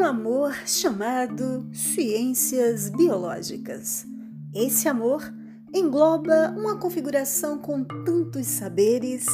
um amor chamado ciências biológicas. Esse amor engloba uma configuração com tantos saberes,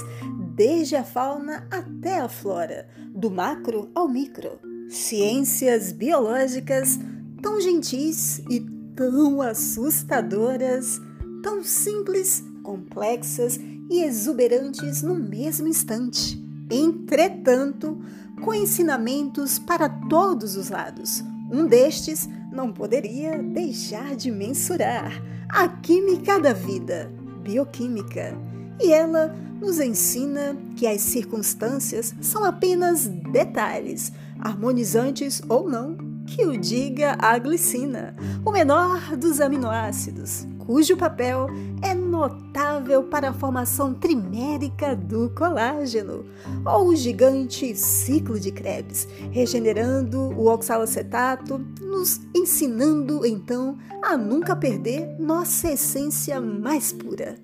desde a fauna até a flora, do macro ao micro. Ciências biológicas tão gentis e tão assustadoras, tão simples, complexas e exuberantes no mesmo instante. Entretanto, com ensinamentos para todos os lados. Um destes não poderia deixar de mensurar a química da vida, bioquímica. E ela nos ensina que as circunstâncias são apenas detalhes, harmonizantes ou não, que o diga a glicina, o menor dos aminoácidos, cujo papel é notável para a formação trimérica do colágeno, ou o gigante ciclo de Krebs, regenerando o oxalacetato, nos ensinando então a nunca perder nossa essência mais pura.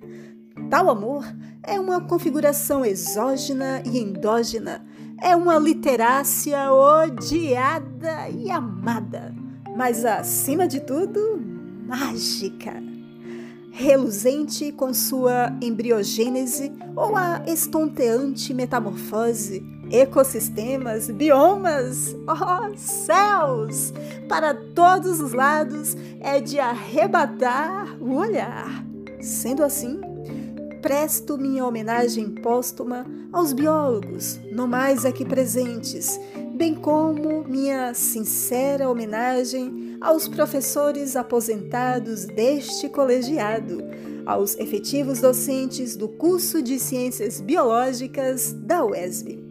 Tal amor é uma configuração exógena e endógena, é uma literácia odiada e amada, mas acima de tudo, mágica reluzente com sua embriogênese ou a estonteante metamorfose, ecossistemas, biomas, oh céus! Para todos os lados é de arrebatar o olhar. Sendo assim, presto minha homenagem póstuma aos biólogos, no mais aqui presentes, bem como minha sincera homenagem aos professores aposentados deste colegiado, aos efetivos docentes do curso de Ciências Biológicas da UESB.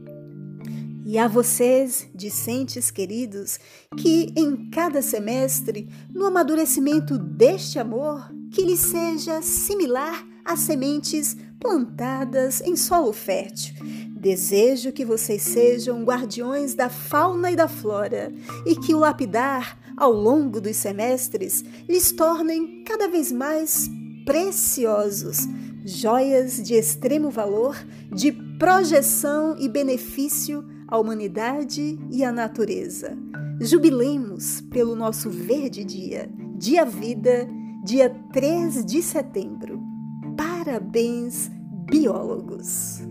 E a vocês, discentes queridos, que em cada semestre, no amadurecimento deste amor, que lhe seja similar a sementes plantadas em solo fértil, Desejo que vocês sejam guardiões da fauna e da flora e que o lapidar, ao longo dos semestres, lhes tornem cada vez mais preciosos, joias de extremo valor, de projeção e benefício à humanidade e à natureza. Jubilemos pelo nosso verde dia, dia vida, dia 3 de setembro. Parabéns, biólogos!